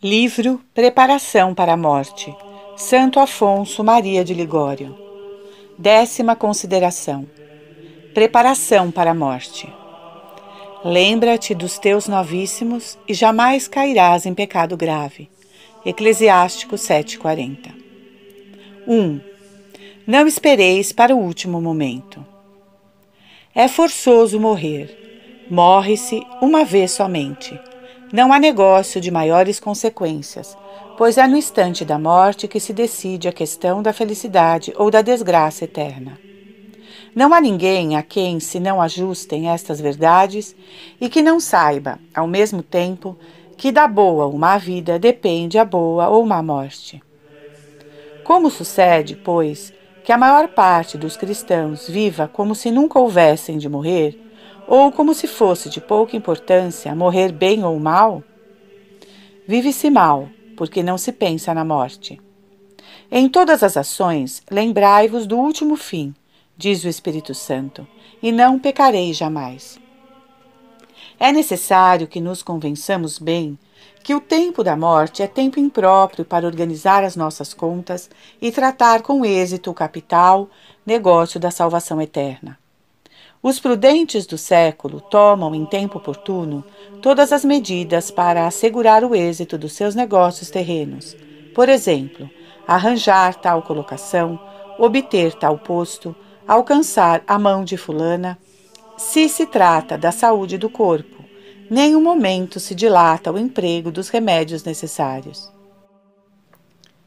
Livro Preparação para a Morte, Santo Afonso Maria de Ligório. Décima consideração: Preparação para a morte. Lembra-te dos teus novíssimos e jamais cairás em pecado grave. Eclesiástico 7,40. 1. Não espereis para o último momento. É forçoso morrer. Morre-se uma vez somente não há negócio de maiores consequências, pois é no instante da morte que se decide a questão da felicidade ou da desgraça eterna. Não há ninguém a quem se não ajustem estas verdades e que não saiba, ao mesmo tempo, que da boa ou má vida depende a boa ou má morte. Como sucede, pois, que a maior parte dos cristãos viva como se nunca houvessem de morrer, ou como se fosse de pouca importância morrer bem ou mal? Vive-se mal, porque não se pensa na morte. Em todas as ações, lembrai-vos do último fim, diz o Espírito Santo, e não pecarei jamais. É necessário que nos convençamos bem que o tempo da morte é tempo impróprio para organizar as nossas contas e tratar com êxito o capital, negócio da salvação eterna. Os prudentes do século tomam, em tempo oportuno, todas as medidas para assegurar o êxito dos seus negócios terrenos. Por exemplo, arranjar tal colocação, obter tal posto, alcançar a mão de Fulana. Se se trata da saúde do corpo, nenhum momento se dilata o emprego dos remédios necessários.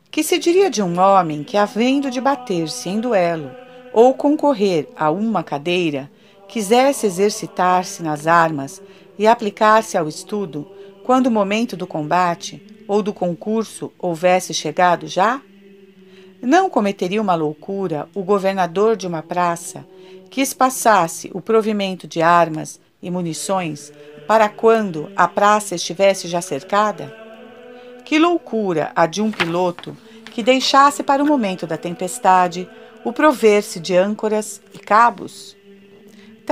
Que se diria de um homem que, havendo de bater-se em duelo ou concorrer a uma cadeira, quisesse exercitar-se nas armas e aplicar-se ao estudo quando o momento do combate ou do concurso houvesse chegado já? Não cometeria uma loucura o governador de uma praça que espaçasse o provimento de armas e munições para quando a praça estivesse já cercada? Que loucura a de um piloto que deixasse para o momento da tempestade o prover-se de âncoras e cabos?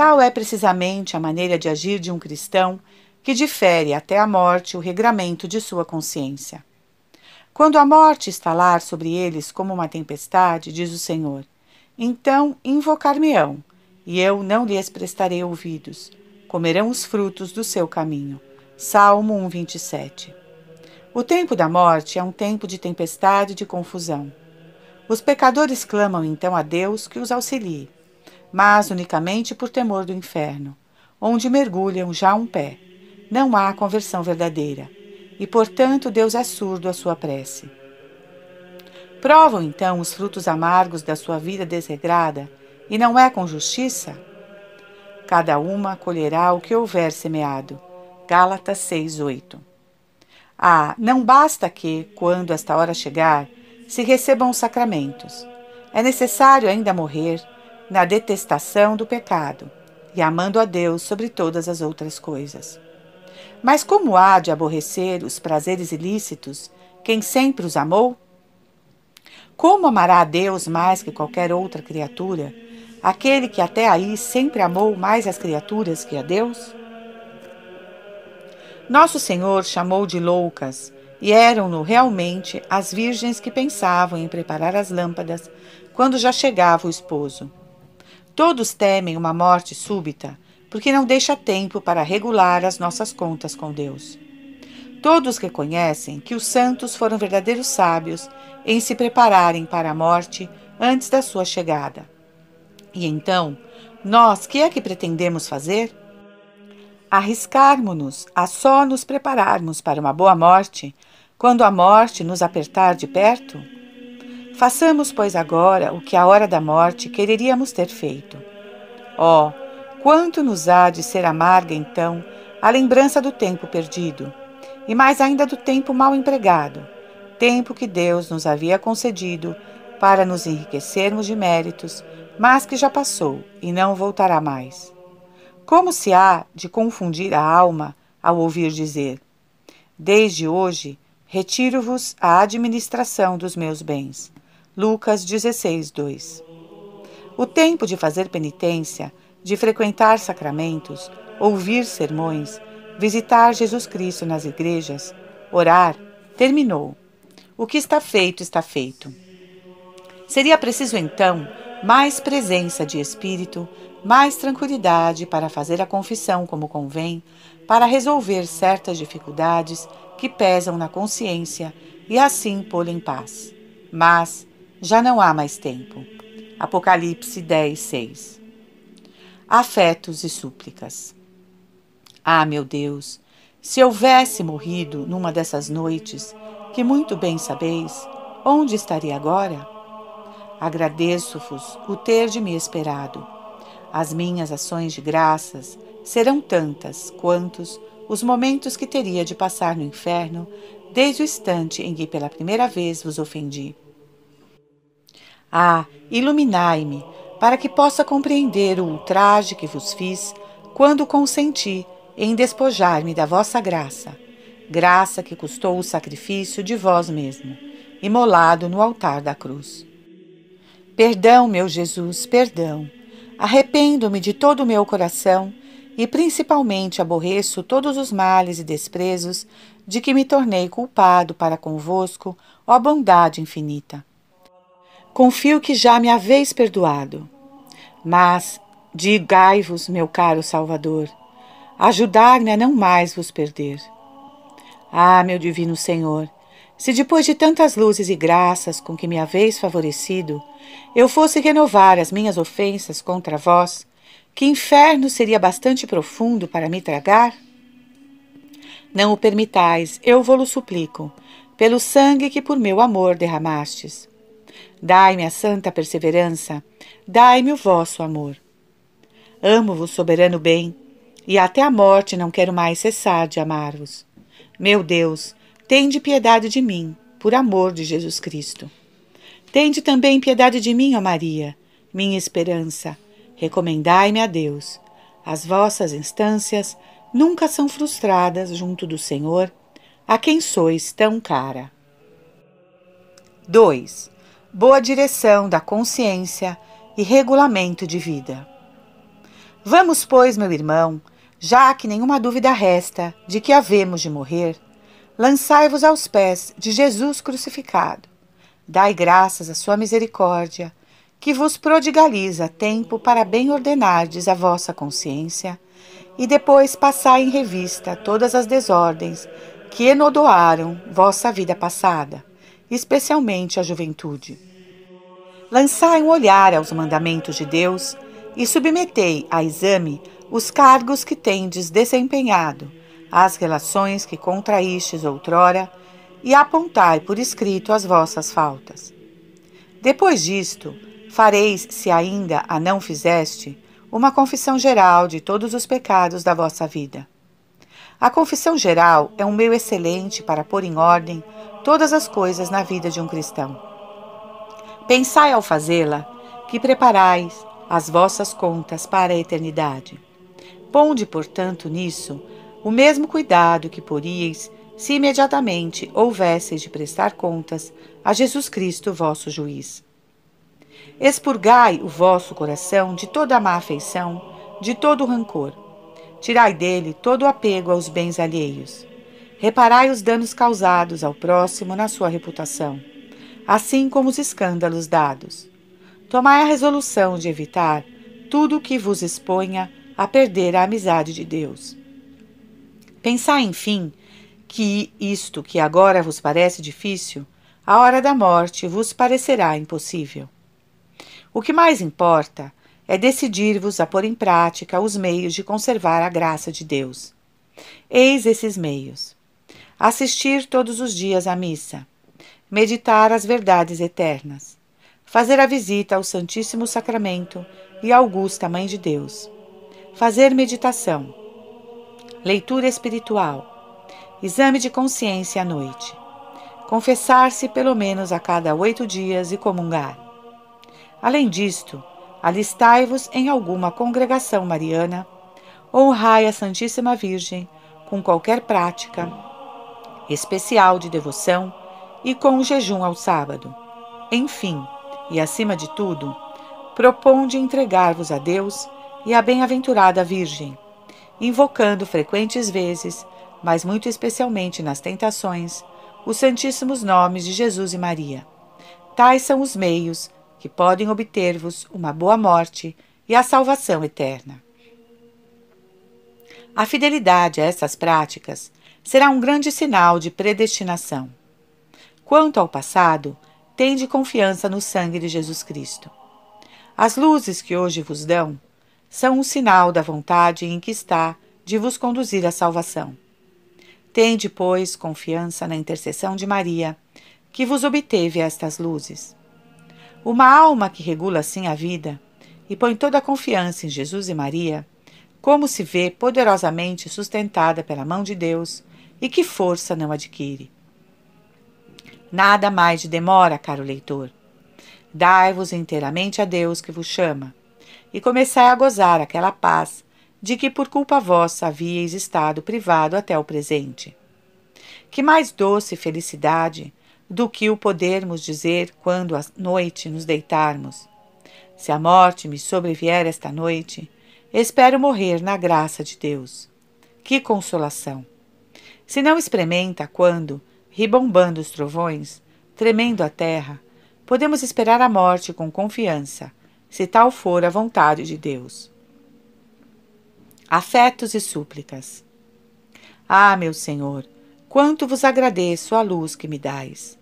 Tal é precisamente a maneira de agir de um cristão que difere até a morte o regramento de sua consciência. Quando a morte estalar sobre eles como uma tempestade, diz o Senhor, então invocar-me-ão, e eu não lhes prestarei ouvidos. Comerão os frutos do seu caminho. Salmo 1:27. O tempo da morte é um tempo de tempestade e de confusão. Os pecadores clamam então a Deus que os auxilie mas unicamente por temor do inferno, onde mergulham já um pé. Não há conversão verdadeira, e portanto Deus é surdo à sua prece. Provam então os frutos amargos da sua vida desregrada, e não é com justiça? Cada uma colherá o que houver semeado. Gálatas 6:8. Ah, não basta que, quando esta hora chegar, se recebam os sacramentos. É necessário ainda morrer na detestação do pecado e amando a Deus sobre todas as outras coisas. Mas como há de aborrecer os prazeres ilícitos quem sempre os amou? Como amará a Deus mais que qualquer outra criatura, aquele que até aí sempre amou mais as criaturas que a Deus? Nosso Senhor chamou de loucas, e eram-no realmente as virgens que pensavam em preparar as lâmpadas quando já chegava o esposo. Todos temem uma morte súbita, porque não deixa tempo para regular as nossas contas com Deus. Todos reconhecem que os santos foram verdadeiros sábios em se prepararem para a morte antes da sua chegada. E então, nós que é que pretendemos fazer? Arriscarmos-nos a só nos prepararmos para uma boa morte quando a morte nos apertar de perto? Façamos, pois, agora o que a hora da morte quereríamos ter feito. Oh, quanto nos há de ser amarga, então, a lembrança do tempo perdido, e mais ainda do tempo mal empregado, tempo que Deus nos havia concedido para nos enriquecermos de méritos, mas que já passou e não voltará mais. Como se há de confundir a alma ao ouvir dizer: Desde hoje retiro-vos a administração dos meus bens Lucas 16, 2. O tempo de fazer penitência, de frequentar sacramentos, ouvir sermões, visitar Jesus Cristo nas igrejas, orar, Terminou. O que está feito, está feito. Seria preciso então mais presença de espírito, mais tranquilidade para fazer a confissão como convém, para resolver certas dificuldades que pesam na consciência e assim pô-lo em paz. Mas já não há mais tempo. Apocalipse 10, 6. Afetos e súplicas. Ah, meu Deus, se houvesse morrido numa dessas noites, que muito bem sabeis, onde estaria agora? Agradeço-vos o ter de me esperado. As minhas ações de graças serão tantas quantos os momentos que teria de passar no inferno desde o instante em que pela primeira vez vos ofendi. Ah, iluminai-me, para que possa compreender o ultraje que vos fiz quando consenti em despojar-me da vossa graça, graça que custou o sacrifício de vós mesmo, imolado no altar da cruz. Perdão, meu Jesus, perdão. Arrependo-me de todo o meu coração e principalmente aborreço todos os males e desprezos de que me tornei culpado para convosco, ó bondade infinita. Confio que já me haveis perdoado. Mas digai-vos, meu caro Salvador, ajudar-me a não mais vos perder. Ah, meu divino Senhor, se depois de tantas luzes e graças com que me haveis favorecido, eu fosse renovar as minhas ofensas contra vós, que inferno seria bastante profundo para me tragar? Não o permitais, eu vou-lo suplico, pelo sangue que por meu amor derramastes. Dai-me a santa perseverança, dai-me o vosso amor. Amo-vos, soberano bem, e até a morte não quero mais cessar de amar-vos. Meu Deus, Tende piedade de mim, por amor de Jesus Cristo. Tende também piedade de mim, ó Maria, minha esperança. Recomendai-me a Deus. As vossas instâncias nunca são frustradas junto do Senhor, a quem sois tão cara. 2. Boa direção da consciência e regulamento de vida. Vamos, pois, meu irmão, já que nenhuma dúvida resta de que havemos de morrer, Lançai-vos aos pés de Jesus crucificado. Dai graças à sua misericórdia, que vos prodigaliza tempo para bem ordenardes a vossa consciência, e depois passai em revista todas as desordens que enodoaram vossa vida passada, especialmente a juventude. Lançai um olhar aos mandamentos de Deus e submetei a exame os cargos que tendes desempenhado as relações que contraístes outrora e apontai por escrito as vossas faltas. Depois disto, fareis, se ainda a não fizeste, uma confissão geral de todos os pecados da vossa vida. A confissão geral é um meio excelente para pôr em ordem todas as coisas na vida de um cristão. Pensai ao fazê-la que preparais as vossas contas para a eternidade. Ponde, portanto, nisso o mesmo cuidado que poríeis se imediatamente houvesseis de prestar contas a Jesus Cristo, vosso juiz. Expurgai o vosso coração de toda má afeição, de todo rancor. Tirai dele todo o apego aos bens alheios. Reparai os danos causados ao próximo na sua reputação, assim como os escândalos dados. Tomai a resolução de evitar tudo o que vos exponha a perder a amizade de Deus. Pensai, enfim, que isto que agora vos parece difícil, a hora da morte vos parecerá impossível. O que mais importa é decidir-vos a pôr em prática os meios de conservar a graça de Deus. Eis esses meios: assistir todos os dias à missa, meditar as verdades eternas, fazer a visita ao Santíssimo Sacramento e à Augusta Mãe de Deus, fazer meditação leitura espiritual, exame de consciência à noite, confessar-se pelo menos a cada oito dias e comungar. Além disto, alistai-vos em alguma congregação mariana, honrai a Santíssima Virgem com qualquer prática especial de devoção e com o jejum ao sábado. Enfim, e acima de tudo, proponde entregar-vos a Deus e à bem-aventurada Virgem invocando frequentes vezes, mas muito especialmente nas tentações, os santíssimos nomes de Jesus e Maria. Tais são os meios que podem obter-vos uma boa morte e a salvação eterna. A fidelidade a essas práticas será um grande sinal de predestinação. Quanto ao passado, tende confiança no sangue de Jesus Cristo. As luzes que hoje vos dão são um sinal da vontade em que está de vos conduzir à salvação. Tende, pois, confiança na intercessão de Maria, que vos obteve estas luzes. Uma alma que regula assim a vida e põe toda a confiança em Jesus e Maria, como se vê poderosamente sustentada pela mão de Deus e que força não adquire. Nada mais de demora, caro leitor. Dai-vos inteiramente a Deus que vos chama, e começai a gozar aquela paz de que por culpa vossa havíeis estado privado até o presente. Que mais doce felicidade do que o podermos dizer quando à noite nos deitarmos: Se a morte me sobrevier esta noite, espero morrer na graça de Deus. Que consolação! Se não experimenta quando, ribombando os trovões, tremendo a terra, podemos esperar a morte com confiança, se tal for a vontade de Deus. Afetos e súplicas. Ah, meu Senhor, quanto vos agradeço a luz que me dais.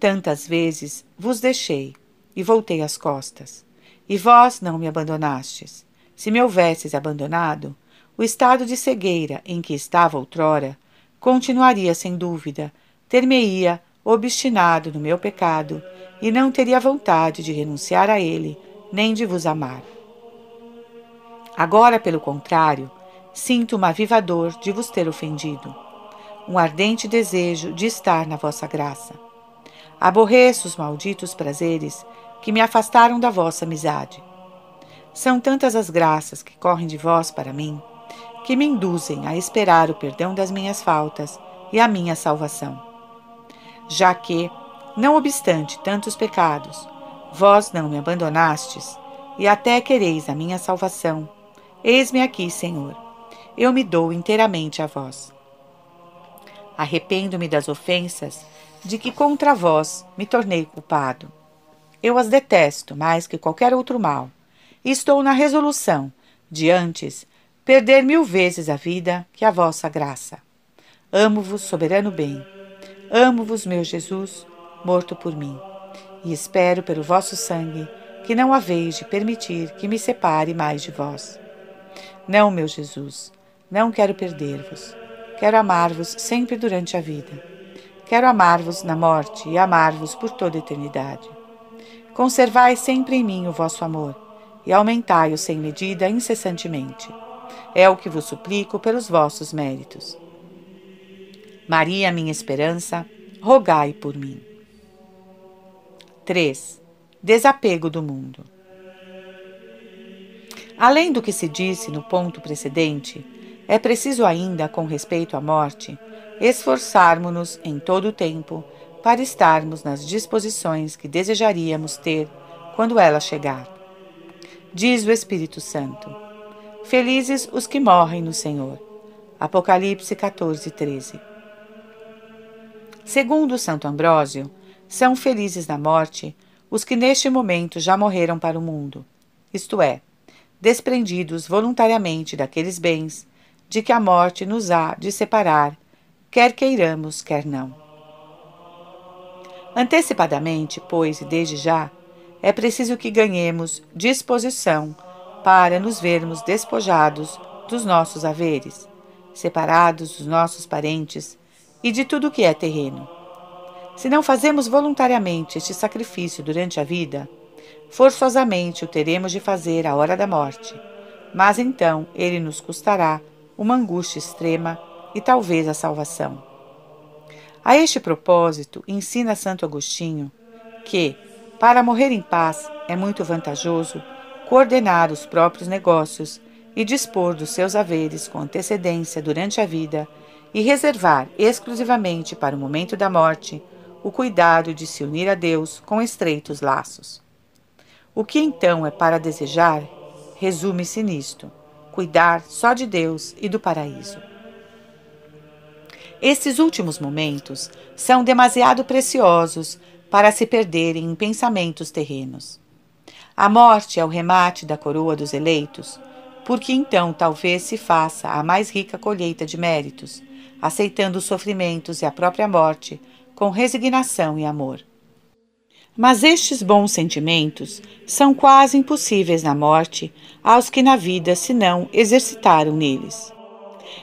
Tantas vezes vos deixei e voltei as costas, e vós não me abandonastes. Se me houvesses abandonado, o estado de cegueira em que estava outrora continuaria sem dúvida, ter-me-ia obstinado no meu pecado e não teria vontade de renunciar a ele, nem de vos amar. Agora, pelo contrário, sinto uma viva dor de vos ter ofendido, um ardente desejo de estar na vossa graça. Aborreço os malditos prazeres que me afastaram da vossa amizade. São tantas as graças que correm de vós para mim, que me induzem a esperar o perdão das minhas faltas e a minha salvação já que, não obstante tantos pecados, vós não me abandonastes, e até quereis a minha salvação. Eis-me aqui, Senhor. Eu me dou inteiramente a vós. Arrependo-me das ofensas de que contra vós me tornei culpado. Eu as detesto mais que qualquer outro mal, e estou na resolução de antes perder mil vezes a vida que a vossa graça. Amo-vos, soberano bem Amo-vos, meu Jesus, morto por mim, e espero pelo vosso sangue que não haveis de permitir que me separe mais de vós. Não, meu Jesus, não quero perder-vos. Quero amar-vos sempre durante a vida. Quero amar-vos na morte e amar-vos por toda a eternidade. Conservai sempre em mim o vosso amor e aumentai-o sem medida incessantemente. É o que vos suplico pelos vossos méritos. Maria, minha esperança, rogai por mim. 3. Desapego do mundo. Além do que se disse no ponto precedente, é preciso ainda, com respeito à morte, esforçarmos-nos em todo o tempo para estarmos nas disposições que desejaríamos ter quando ela chegar. Diz o Espírito Santo: Felizes os que morrem no Senhor. Apocalipse 14, 13. Segundo Santo Ambrósio, são felizes na morte os que neste momento já morreram para o mundo, isto é, desprendidos voluntariamente daqueles bens de que a morte nos há de separar, quer queiramos, quer não. Antecipadamente, pois, e desde já, é preciso que ganhemos disposição para nos vermos despojados dos nossos haveres, separados dos nossos parentes e de tudo o que é terreno. Se não fazemos voluntariamente este sacrifício durante a vida, forçosamente o teremos de fazer à hora da morte, mas então ele nos custará uma angústia extrema e talvez a salvação. A este propósito, ensina Santo Agostinho que, para morrer em paz, é muito vantajoso coordenar os próprios negócios e dispor dos seus haveres com antecedência durante a vida e reservar exclusivamente para o momento da morte o cuidado de se unir a Deus com estreitos laços. O que então é para desejar resume-se nisto: cuidar só de Deus e do paraíso. Esses últimos momentos são demasiado preciosos para se perderem em pensamentos terrenos. A morte é o remate da coroa dos eleitos, porque então talvez se faça a mais rica colheita de méritos, aceitando os sofrimentos e a própria morte com resignação e amor. Mas estes bons sentimentos são quase impossíveis na morte aos que na vida se não exercitaram neles.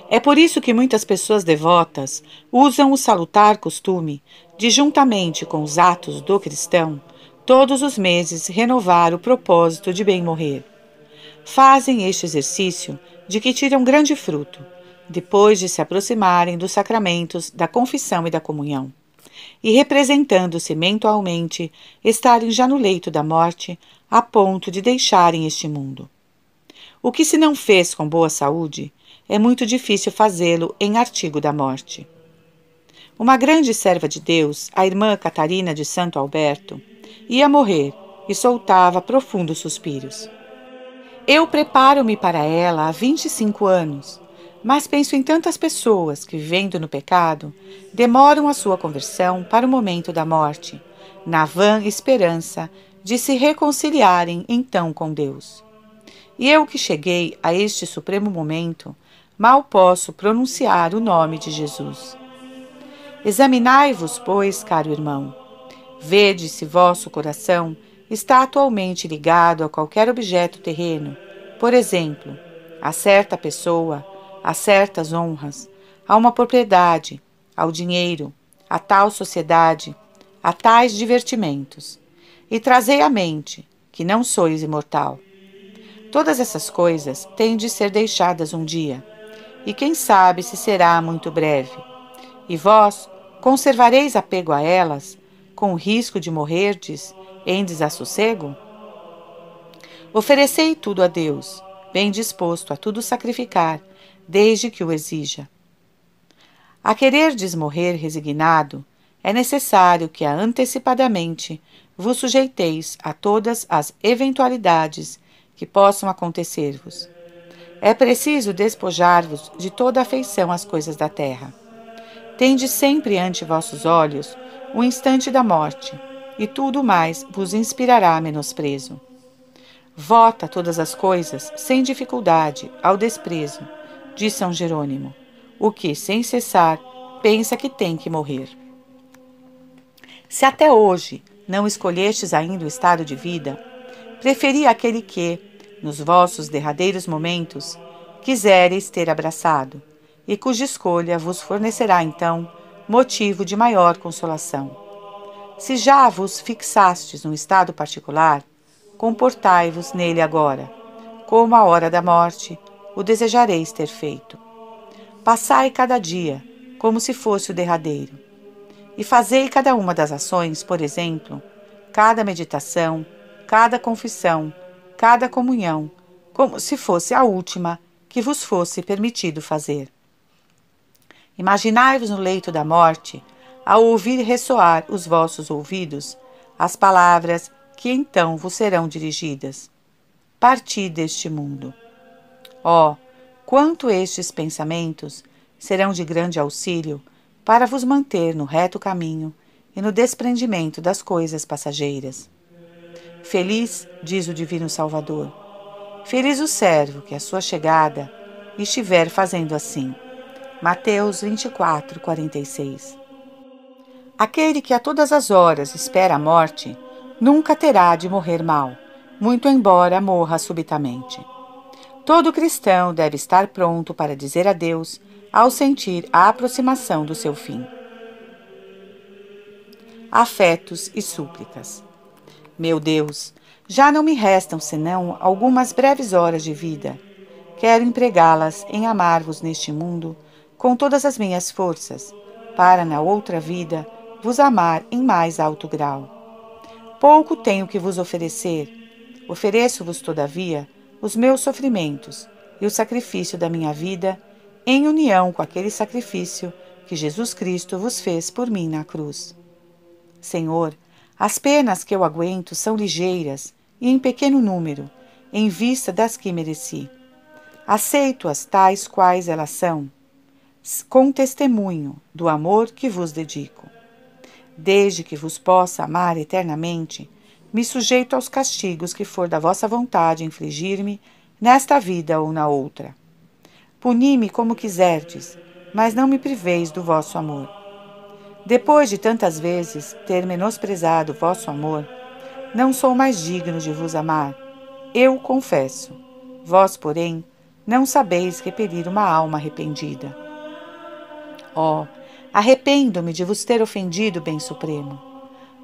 É por isso que muitas pessoas devotas usam o salutar costume de, juntamente com os atos do cristão, todos os meses renovar o propósito de bem morrer. Fazem este exercício de que tiram grande fruto, depois de se aproximarem dos sacramentos da confissão e da comunhão, e representando-se mentalmente estarem já no leito da morte, a ponto de deixarem este mundo. O que se não fez com boa saúde, é muito difícil fazê-lo em artigo da morte. Uma grande serva de Deus, a irmã Catarina de Santo Alberto, ia morrer e soltava profundos suspiros. Eu preparo-me para ela há 25 anos, mas penso em tantas pessoas que, vivendo no pecado, demoram a sua conversão para o momento da morte, na vã esperança de se reconciliarem então com Deus. E eu que cheguei a este supremo momento, mal posso pronunciar o nome de Jesus. Examinai-vos, pois, caro irmão. Vede se vosso coração está atualmente ligado a qualquer objeto terreno, por exemplo, a certa pessoa, a certas honras, a uma propriedade, ao dinheiro, a tal sociedade, a tais divertimentos, e trazei à mente que não sois imortal. Todas essas coisas têm de ser deixadas um dia e quem sabe se será muito breve. E vós conservareis apego a elas, com o risco de morrerdes em desassossego? Oferecei tudo a Deus, bem disposto a tudo sacrificar, desde que o exija. A quererdes morrer resignado, é necessário que a antecipadamente vos sujeiteis a todas as eventualidades que possam acontecer-vos é preciso despojar-vos de toda afeição às coisas da terra. Tende sempre ante vossos olhos o instante da morte, e tudo mais vos inspirará menosprezo. Vota todas as coisas sem dificuldade ao desprezo, diz São Jerônimo, o que, sem cessar, pensa que tem que morrer. Se até hoje não escolhestes ainda o estado de vida, preferi aquele que, nos vossos derradeiros momentos, quisereis ter abraçado, e cuja escolha vos fornecerá então motivo de maior consolação. Se já vos fixastes num estado particular, comportai-vos nele agora, como a hora da morte o desejareis ter feito. Passai cada dia como se fosse o derradeiro, e fazei cada uma das ações, por exemplo, cada meditação, cada confissão, cada comunhão, como se fosse a última que vos fosse permitido fazer. Imaginai-vos no leito da morte, ao ouvir ressoar os vossos ouvidos as palavras que então vos serão dirigidas. Parti deste mundo. Ó, oh, quanto estes pensamentos serão de grande auxílio para vos manter no reto caminho e no desprendimento das coisas passageiras. Feliz, diz o Divino Salvador. Feliz o servo que a sua chegada estiver fazendo assim. Mateus 24, 46. Aquele que a todas as horas espera a morte, nunca terá de morrer mal, muito embora morra subitamente. Todo cristão deve estar pronto para dizer adeus ao sentir a aproximação do seu fim. Afetos e súplicas. Meu Deus, já não me restam senão algumas breves horas de vida. Quero empregá-las em amar-vos neste mundo com todas as minhas forças, para na outra vida vos amar em mais alto grau. Pouco tenho que vos oferecer. Ofereço-vos, todavia, os meus sofrimentos e o sacrifício da minha vida, em união com aquele sacrifício que Jesus Cristo vos fez por mim na cruz. Senhor, as penas que eu aguento são ligeiras e em pequeno número, em vista das que mereci. Aceito-as tais quais elas são. Com testemunho do amor que vos dedico. Desde que vos possa amar eternamente, me sujeito aos castigos que for da vossa vontade infligir-me nesta vida ou na outra. Puni-me como quiserdes, mas não me priveis do vosso amor. Depois de tantas vezes ter menosprezado vosso amor, não sou mais digno de vos amar. Eu confesso. Vós, porém, não sabeis repelir uma alma arrependida. Ó, oh, arrependo-me de vos ter ofendido, Bem Supremo.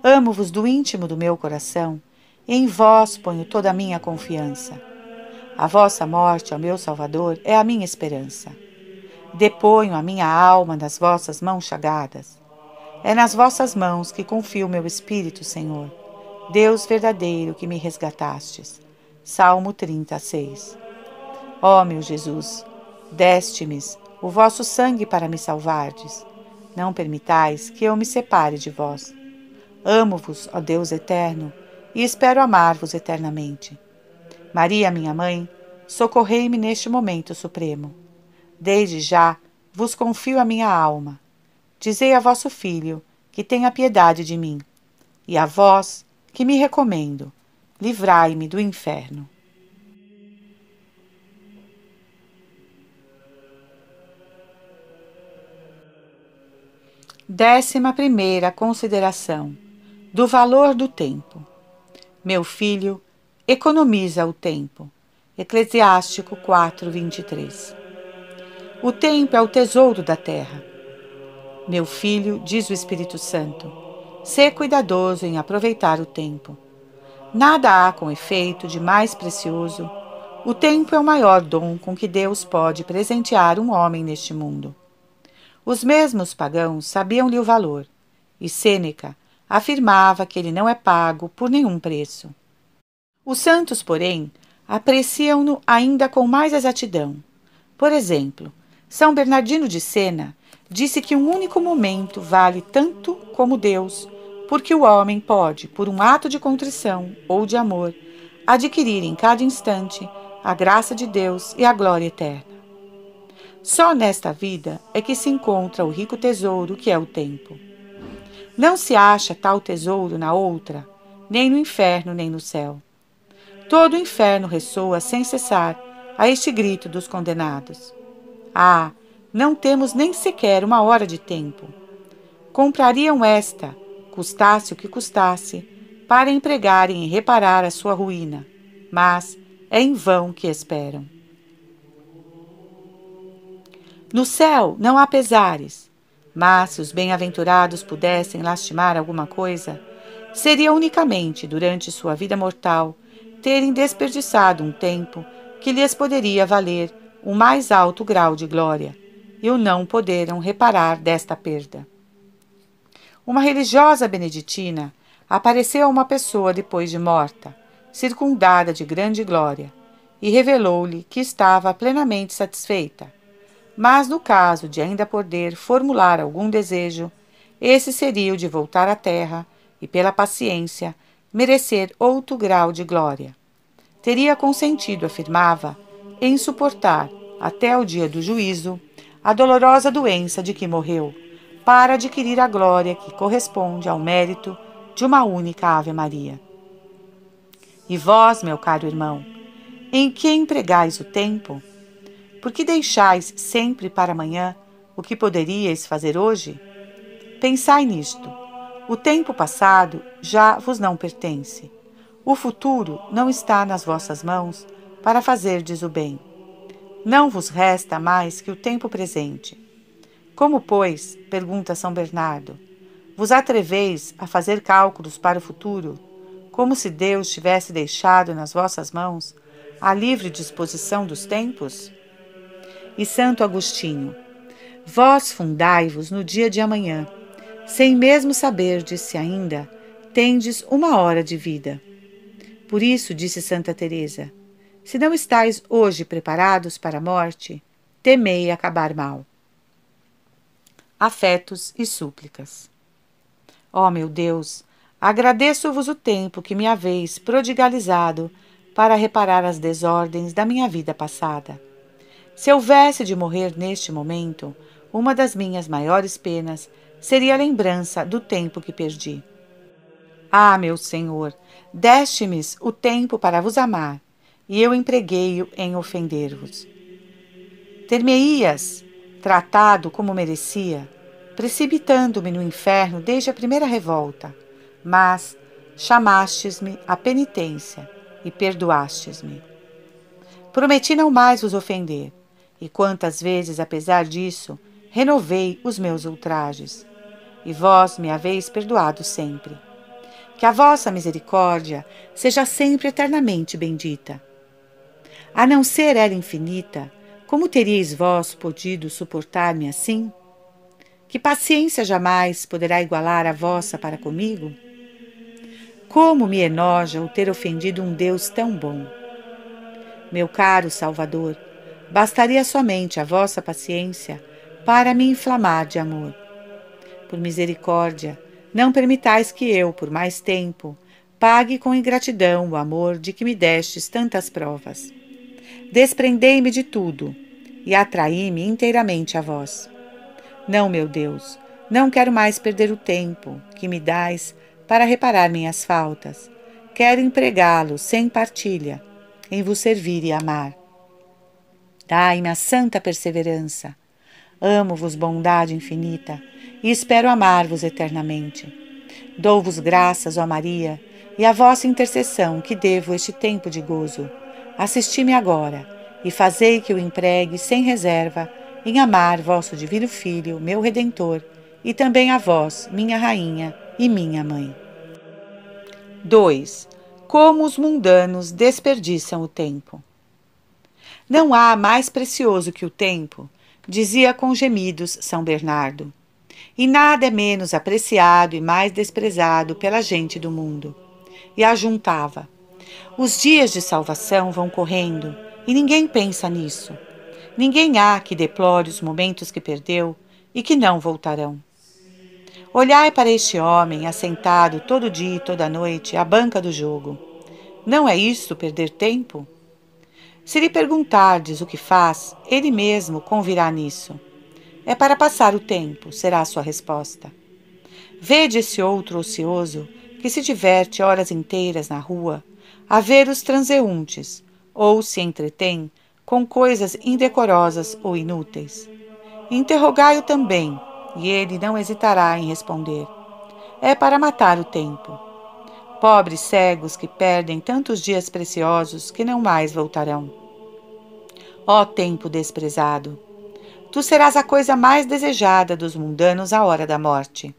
Amo-vos do íntimo do meu coração, em vós ponho toda a minha confiança. A vossa morte, ó meu Salvador, é a minha esperança. Deponho a minha alma nas vossas mãos chagadas. É nas vossas mãos que confio meu espírito, Senhor, Deus verdadeiro que me resgatastes. Salmo 36. Ó meu Jesus, deste-me o vosso sangue para me salvardes. Não permitais que eu me separe de vós. Amo-vos, ó Deus eterno, e espero amar-vos eternamente. Maria, minha mãe, socorrei-me neste momento supremo. Desde já vos confio a minha alma Dizei a vosso filho que tenha piedade de mim, e a vós que me recomendo, livrai-me do inferno. Décima primeira consideração do valor do tempo. Meu filho, economiza o tempo. Eclesiástico 4, 23. O tempo é o tesouro da terra meu filho, diz o Espírito Santo, sê cuidadoso em aproveitar o tempo. Nada há com efeito de mais precioso. O tempo é o maior dom com que Deus pode presentear um homem neste mundo. Os mesmos pagãos sabiam-lhe o valor, e Sêneca afirmava que ele não é pago por nenhum preço. Os santos, porém, apreciam-no ainda com mais exatidão. Por exemplo, São Bernardino de Sena disse que um único momento vale tanto como Deus, porque o homem pode, por um ato de contrição ou de amor, adquirir em cada instante a graça de Deus e a glória eterna. Só nesta vida é que se encontra o rico tesouro que é o tempo. Não se acha tal tesouro na outra, nem no inferno, nem no céu. Todo o inferno ressoa sem cessar a este grito dos condenados. Ah, não temos nem sequer uma hora de tempo. Comprariam esta, custasse o que custasse, para empregarem em reparar a sua ruína, mas é em vão que esperam. No céu não há pesares, mas se os bem-aventurados pudessem lastimar alguma coisa, seria unicamente durante sua vida mortal terem desperdiçado um tempo que lhes poderia valer um mais alto grau de glória e o não poderam reparar desta perda. Uma religiosa beneditina apareceu a uma pessoa depois de morta, circundada de grande glória, e revelou-lhe que estava plenamente satisfeita. Mas no caso de ainda poder formular algum desejo, esse seria o de voltar à terra e, pela paciência, merecer outro grau de glória. Teria consentido, afirmava, em suportar, até o dia do juízo, a dolorosa doença de que morreu, para adquirir a glória que corresponde ao mérito de uma única Ave Maria. E vós, meu caro irmão, em que empregais o tempo? Por que deixais sempre para amanhã o que poderíeis fazer hoje? Pensai nisto. O tempo passado já vos não pertence. O futuro não está nas vossas mãos para fazerdes o bem. Não vos resta mais que o tempo presente. Como, pois, pergunta São Bernardo, vos atreveis a fazer cálculos para o futuro, como se Deus tivesse deixado nas vossas mãos a livre disposição dos tempos? E Santo Agostinho, vós fundai-vos no dia de amanhã, sem mesmo saberdes se ainda tendes uma hora de vida. Por isso, disse Santa Teresa, se não estáis hoje preparados para a morte, temei acabar mal. Afetos e súplicas. Ó oh, meu Deus, agradeço-vos o tempo que me haveis prodigalizado para reparar as desordens da minha vida passada. Se houvesse de morrer neste momento, uma das minhas maiores penas seria a lembrança do tempo que perdi. Ah, meu Senhor, deste-me o tempo para vos amar, e eu empreguei-o em ofender-vos. Ter-me-ias tratado como merecia, precipitando-me no inferno desde a primeira revolta, mas chamastes-me à penitência e perdoastes-me. Prometi não mais vos ofender, e quantas vezes, apesar disso, renovei os meus ultrajes, e vós me haveis perdoado sempre. Que a vossa misericórdia seja sempre eternamente bendita. A não ser ela infinita, como teríeis vós podido suportar-me assim? Que paciência jamais poderá igualar a vossa para comigo? Como me enoja o ter ofendido um Deus tão bom. Meu caro Salvador, bastaria somente a vossa paciência para me inflamar de amor. Por misericórdia, não permitais que eu, por mais tempo, pague com ingratidão o amor de que me destes tantas provas. Desprendei-me de tudo e atraí-me inteiramente a vós. Não, meu Deus, não quero mais perder o tempo que me dais para reparar minhas faltas. Quero empregá-lo sem partilha, em vos servir e amar. Dai-me a santa perseverança Amo-vos bondade infinita e espero amar-vos eternamente. Dou-vos graças, ó Maria, e a vossa intercessão que devo este tempo de gozo. Assisti-me agora e fazei que o empregue sem reserva em amar vosso divino Filho, meu Redentor, e também a vós, minha Rainha e minha Mãe. 2. Como os mundanos desperdiçam o tempo. Não há mais precioso que o tempo, dizia com gemidos São Bernardo. E nada é menos apreciado e mais desprezado pela gente do mundo. E ajuntava: Os dias de salvação vão correndo e ninguém pensa nisso. Ninguém há que deplore os momentos que perdeu e que não voltarão. Olhai para este homem assentado todo dia e toda noite à banca do jogo. Não é isso perder tempo? Se lhe perguntardes o que faz, ele mesmo convirá nisso. É para passar o tempo, será a sua resposta. Vede esse outro ocioso que se diverte horas inteiras na rua a ver os transeuntes, ou se entretém com coisas indecorosas ou inúteis. Interrogai-o também, e ele não hesitará em responder. É para matar o tempo. Pobres cegos que perdem tantos dias preciosos que não mais voltarão. Ó tempo desprezado! Tu serás a coisa mais desejada dos mundanos à hora da morte.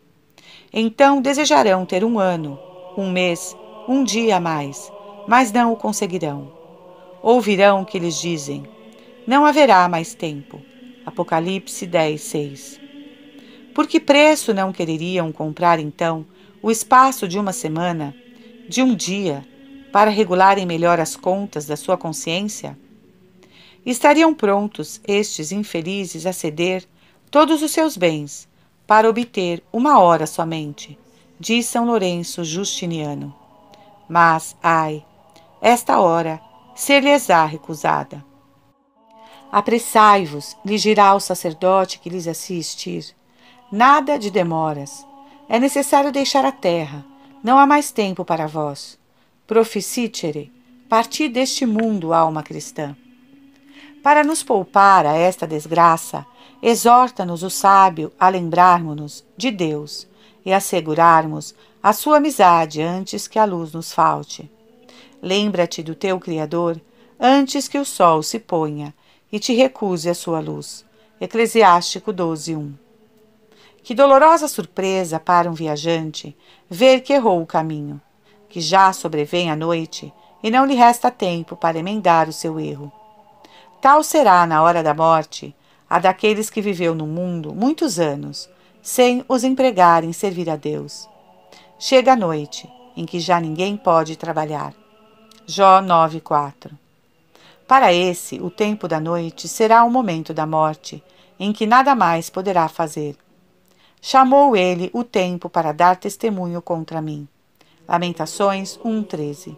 Então desejarão ter um ano, um mês, um dia a mais, mas não o conseguirão. Ouvirão que lhes dizem: Não haverá mais tempo. Apocalipse 10, 6. Por que preço não quereriam comprar então o espaço de uma semana de um dia para regularem melhor as contas da sua consciência? Estariam prontos estes infelizes a ceder todos os seus bens para obter uma hora somente, diz São Lourenço Justiniano. Mas, ai, esta hora ser-lhes-á recusada. Apressai-vos, lhe dirá o sacerdote que lhes assistir. Nada de demoras. É necessário deixar a terra, não há mais tempo para vós. Proficicere, partir deste mundo, alma cristã. Para nos poupar a esta desgraça, exorta-nos o sábio a lembrarmos-nos de Deus e assegurarmos a sua amizade antes que a luz nos falte. Lembra-te do teu Criador antes que o sol se ponha e te recuse a sua luz. Eclesiástico 12:1. Que dolorosa surpresa para um viajante ver que errou o caminho, que já sobrevém a noite e não lhe resta tempo para emendar o seu erro. Tal será na hora da morte a daqueles que viveu no mundo muitos anos, sem os empregar em servir a Deus. Chega a noite, em que já ninguém pode trabalhar. Jó 9:4. Para esse, o tempo da noite será o momento da morte, em que nada mais poderá fazer chamou ele o tempo para dar testemunho contra mim. Lamentações 1:13.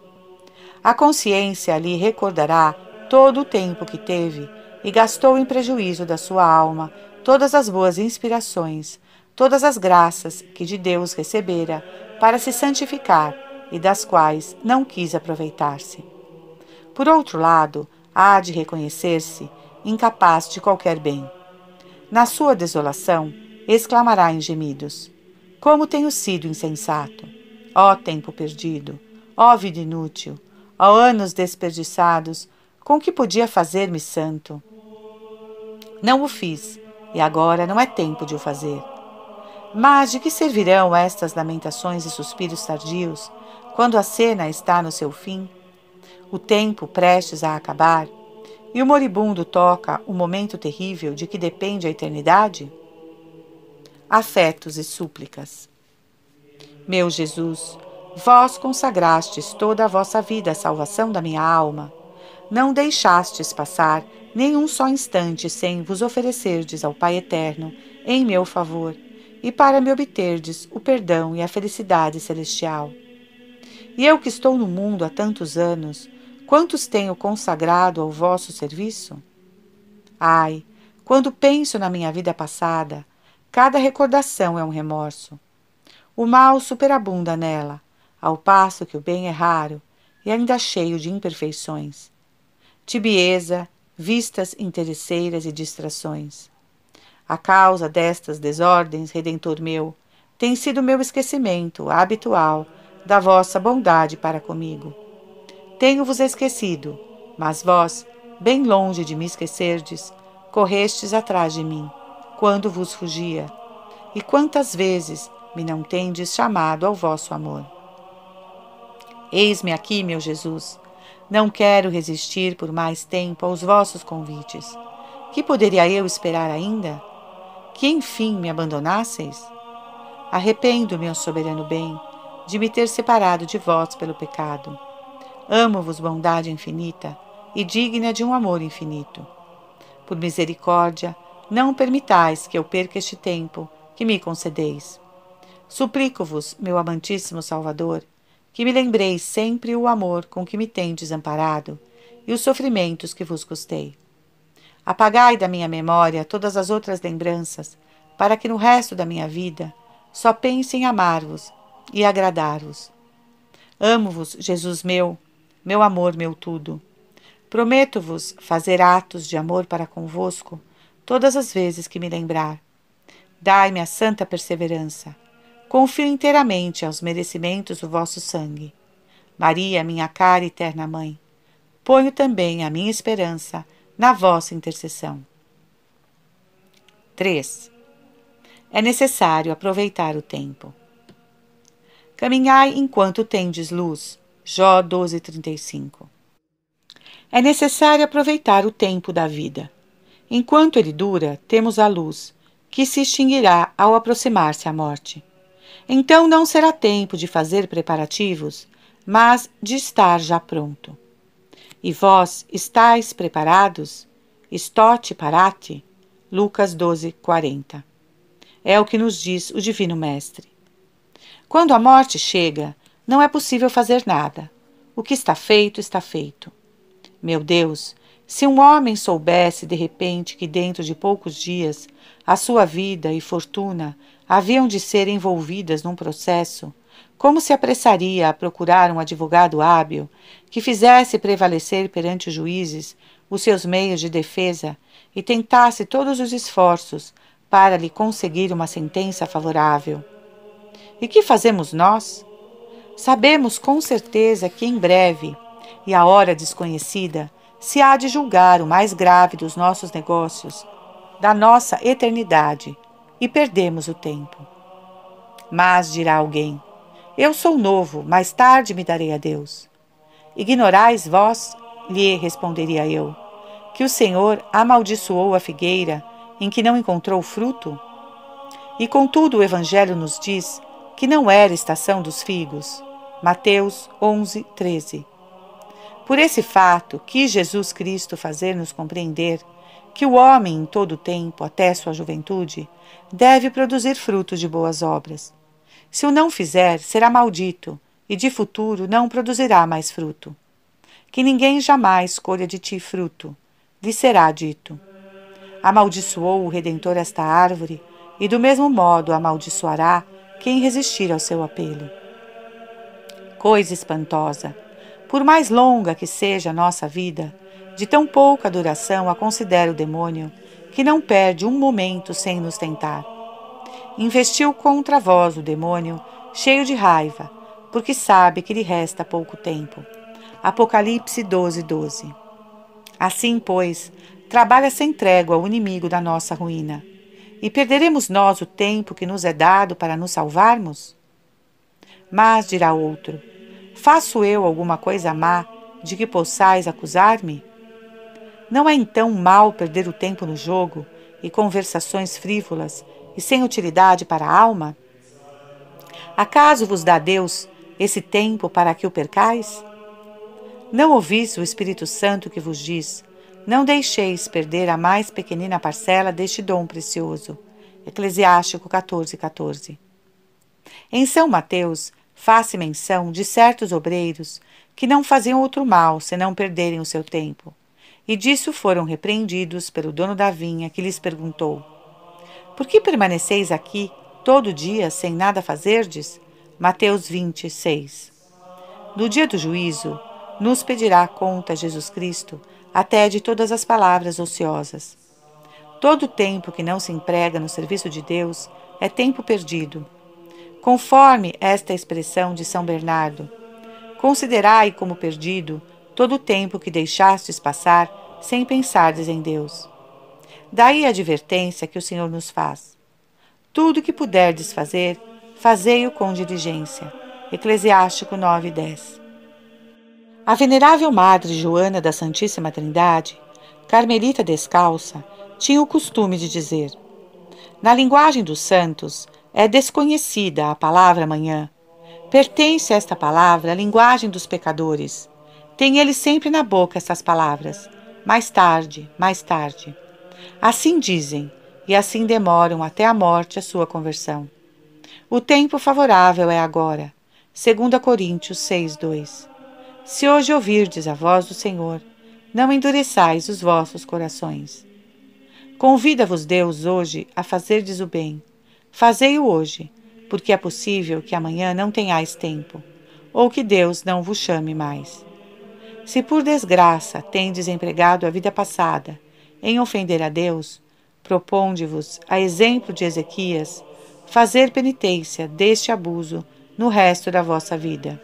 A consciência lhe recordará todo o tempo que teve e gastou em prejuízo da sua alma todas as boas inspirações, todas as graças que de Deus recebera para se santificar e das quais não quis aproveitar-se. Por outro lado, há de reconhecer-se incapaz de qualquer bem. Na sua desolação, exclamará em gemidos: Como tenho sido insensato! Ó tempo perdido! Ó vida inútil! Ó anos desperdiçados! Com que podia fazer-me santo? Não o fiz, e agora não é tempo de o fazer. Mas de que servirão estas lamentações e suspiros tardios, quando a cena está no seu fim? O tempo prestes a acabar, e o moribundo toca o momento terrível de que depende a eternidade? Afetos e súplicas. Meu Jesus, vós consagrastes toda a vossa vida à salvação da minha alma. Não deixastes passar nem um só instante sem vos oferecerdes ao Pai Eterno em meu favor e para me obterdes o perdão e a felicidade celestial. E eu que estou no mundo há tantos anos, quantos tenho consagrado ao vosso serviço? Ai, quando penso na minha vida passada, cada recordação é um remorso. O mal superabunda nela, ao passo que o bem é raro e ainda cheio de imperfeições. Tibieza, vistas interesseiras e distrações. A causa destas desordens, Redentor meu, tem sido meu esquecimento habitual da vossa bondade para comigo. Tenho-vos esquecido, mas vós, bem longe de me esquecerdes, correstes atrás de mim, quando vos fugia. E quantas vezes me não tendes chamado ao vosso amor. Eis-me aqui, meu Jesus. Não quero resistir por mais tempo aos vossos convites. Que poderia eu esperar ainda? Que enfim me abandonasseis? Arrependo-me, soberano bem, de me ter separado de vós pelo pecado. Amo-vos, bondade infinita e digna de um amor infinito. Por misericórdia, não permitais que eu perca este tempo que me concedeis. Suplico-vos, meu amantíssimo Salvador, que me lembreis sempre o amor com que me tendes amparado e os sofrimentos que vos custei. Apagai da minha memória todas as outras lembranças, para que no resto da minha vida só pense em amar-vos e agradar-vos. Amo-vos, Jesus meu, meu amor, meu tudo. Prometo-vos fazer atos de amor para convosco todas as vezes que me lembrar. Dai-me a santa perseverança confio inteiramente aos merecimentos do vosso sangue. Maria, minha cara e eterna mãe, ponho também a minha esperança na vossa intercessão. 3. É necessário aproveitar o tempo. Caminhai enquanto tendes luz. Jó 12:35. É necessário aproveitar o tempo da vida. Enquanto ele dura, temos a luz, que se extinguirá ao aproximar-se a morte. Então não será tempo de fazer preparativos, mas de estar já pronto. E vós estáis preparados? Estote parate? Lucas 12, 40. É o que nos diz o Divino Mestre. Quando a morte chega, não é possível fazer nada. O que está feito, está feito. Meu Deus, se um homem soubesse de repente que dentro de poucos dias a sua vida e fortuna haviam de ser envolvidas num processo, como se apressaria a procurar um advogado hábil que fizesse prevalecer perante os juízes os seus meios de defesa e tentasse todos os esforços para lhe conseguir uma sentença favorável. E que fazemos nós? Sabemos com certeza que em breve, e a hora desconhecida, se há de julgar o mais grave dos nossos negócios, da nossa eternidade, e perdemos o tempo. Mas dirá alguém: Eu sou novo, mais tarde me darei a Deus. Ignorais vós, lhe responderia eu, que o Senhor amaldiçoou a figueira em que não encontrou fruto? E contudo o Evangelho nos diz que não era estação dos figos. Mateus 11, 13. Por esse fato, quis Jesus Cristo fazer-nos compreender que o homem, em todo o tempo, até sua juventude, deve produzir frutos de boas obras. Se o não fizer, será maldito, e de futuro não produzirá mais fruto. Que ninguém jamais colha de ti fruto, lhe será dito. Amaldiçoou o Redentor esta árvore, e do mesmo modo amaldiçoará quem resistir ao seu apelo. Coisa espantosa! Por mais longa que seja a nossa vida, de tão pouca duração a considera o demônio, que não perde um momento sem nos tentar. Investiu contra vós o demônio, cheio de raiva, porque sabe que lhe resta pouco tempo. Apocalipse 12, 12. Assim, pois, trabalha sem trégua o inimigo da nossa ruína. E perderemos nós o tempo que nos é dado para nos salvarmos? Mas, dirá outro, faço eu alguma coisa má de que possais acusar-me? Não é então mal perder o tempo no jogo e conversações frívolas e sem utilidade para a alma? Acaso vos dá Deus esse tempo para que o percais? Não ouvis o Espírito Santo que vos diz: Não deixeis perder a mais pequenina parcela deste dom precioso. Eclesiástico 14, 14. Em São Mateus, faz-se menção de certos obreiros que não faziam outro mal senão perderem o seu tempo. E disso foram repreendidos pelo dono da vinha, que lhes perguntou: Por que permaneceis aqui todo dia sem nada fazerdes? Mateus 26. No dia do juízo, nos pedirá conta Jesus Cristo até de todas as palavras ociosas. Todo tempo que não se emprega no serviço de Deus é tempo perdido. Conforme esta expressão de São Bernardo, considerai como perdido todo o tempo que deixastes passar sem pensardes em Deus. Daí a advertência que o Senhor nos faz. Tudo que puderdes fazer, fazei-o com diligência. Eclesiástico 9, 10. A venerável Madre Joana da Santíssima Trindade, carmelita descalça, tinha o costume de dizer: Na linguagem dos santos é desconhecida a palavra manhã. Pertence esta palavra à linguagem dos pecadores. Tem ele sempre na boca essas palavras: mais tarde, mais tarde. Assim dizem, e assim demoram até a morte a sua conversão. O tempo favorável é agora. 2 Coríntios 6, 2. Se hoje ouvirdes a voz do Senhor, não endureçais os vossos corações. Convida-vos Deus hoje a fazerdes o bem. Fazei-o hoje, porque é possível que amanhã não tenhais tempo, ou que Deus não vos chame mais. Se por desgraça tendes empregado a vida passada em ofender a Deus, proponde-vos, a exemplo de Ezequias, fazer penitência deste abuso no resto da vossa vida.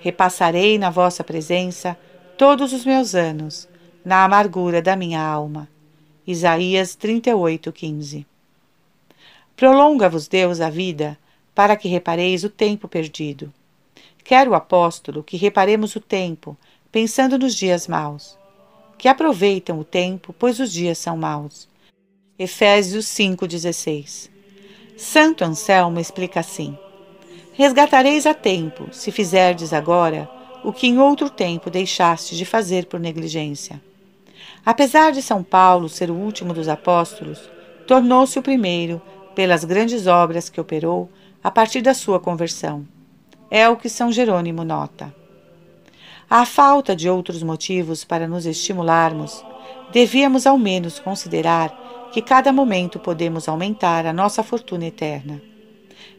Repassarei na vossa presença todos os meus anos, na amargura da minha alma. Isaías 38, 15. Prolonga-vos Deus a vida, para que repareis o tempo perdido. Quer o apóstolo que reparemos o tempo, pensando nos dias maus. Que aproveitam o tempo, pois os dias são maus. Efésios 5,16 Santo Anselmo explica assim: Resgatareis a tempo, se fizerdes agora o que em outro tempo deixastes de fazer por negligência. Apesar de São Paulo ser o último dos apóstolos, tornou-se o primeiro pelas grandes obras que operou a partir da sua conversão. É o que São Jerônimo nota. À falta de outros motivos para nos estimularmos, devíamos ao menos considerar que cada momento podemos aumentar a nossa fortuna eterna.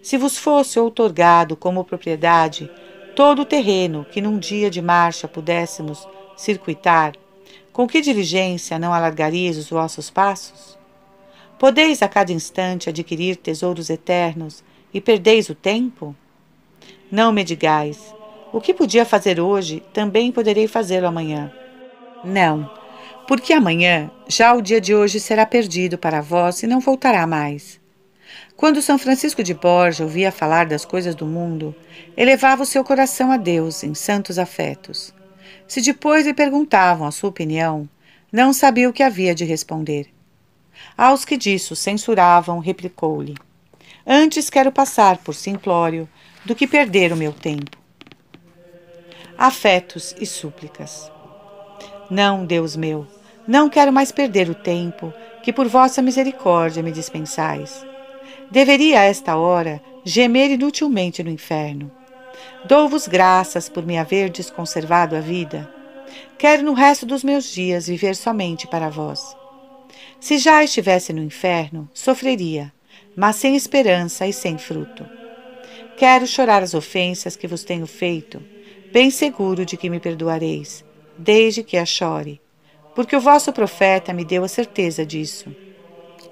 Se vos fosse outorgado como propriedade todo o terreno que num dia de marcha pudéssemos circuitar, com que diligência não alargareis os vossos passos? Podeis a cada instante adquirir tesouros eternos e perdeis o tempo? Não me digais, o que podia fazer hoje também poderei fazê-lo amanhã. Não, porque amanhã já o dia de hoje será perdido para vós e não voltará mais. Quando São Francisco de Borja ouvia falar das coisas do mundo, elevava o seu coração a Deus em santos afetos. Se depois lhe perguntavam a sua opinião, não sabia o que havia de responder. Aos que disso censuravam, replicou-lhe: Antes quero passar por simplório do que perder o meu tempo. Afetos e súplicas. Não, Deus meu, não quero mais perder o tempo que por vossa misericórdia me dispensais. Deveria a esta hora gemer inutilmente no inferno. Dou-vos graças por me haverdes conservado a vida. Quero no resto dos meus dias viver somente para vós. Se já estivesse no inferno, sofreria, mas sem esperança e sem fruto. Quero chorar as ofensas que vos tenho feito, bem seguro de que me perdoareis, desde que a chore, porque o vosso profeta me deu a certeza disso.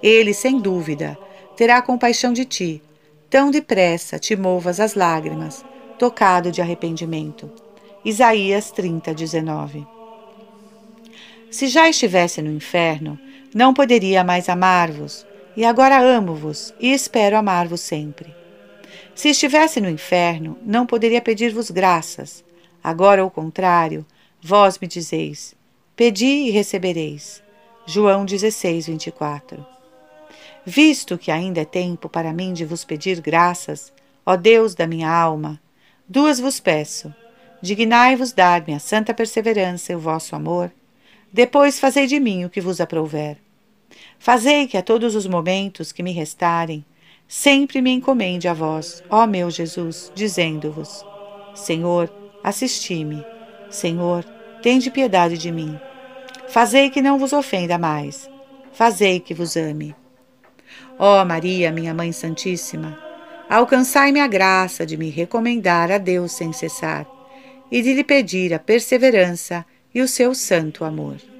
Ele, sem dúvida, terá compaixão de ti, tão depressa te movas as lágrimas, tocado de arrependimento. Isaías 30, 19. Se já estivesse no inferno, não poderia mais amar-vos, e agora amo-vos e espero amar-vos sempre. Se estivesse no inferno, não poderia pedir-vos graças. Agora, ao contrário, vós me dizeis: Pedi e recebereis. João 16, 24. Visto que ainda é tempo para mim de vos pedir graças, ó Deus da minha alma, duas vos peço: dignai-vos dar-me a santa perseverança e o vosso amor, depois fazei de mim o que vos aprouver. Fazei que a todos os momentos que me restarem, sempre me encomende a vós, ó meu Jesus, dizendo-vos: Senhor, assisti-me. Senhor, tende piedade de mim. Fazei que não vos ofenda mais. Fazei que vos ame. Ó Maria, minha Mãe Santíssima, alcançai-me a graça de me recomendar a Deus sem cessar e de lhe pedir a perseverança e o seu santo amor.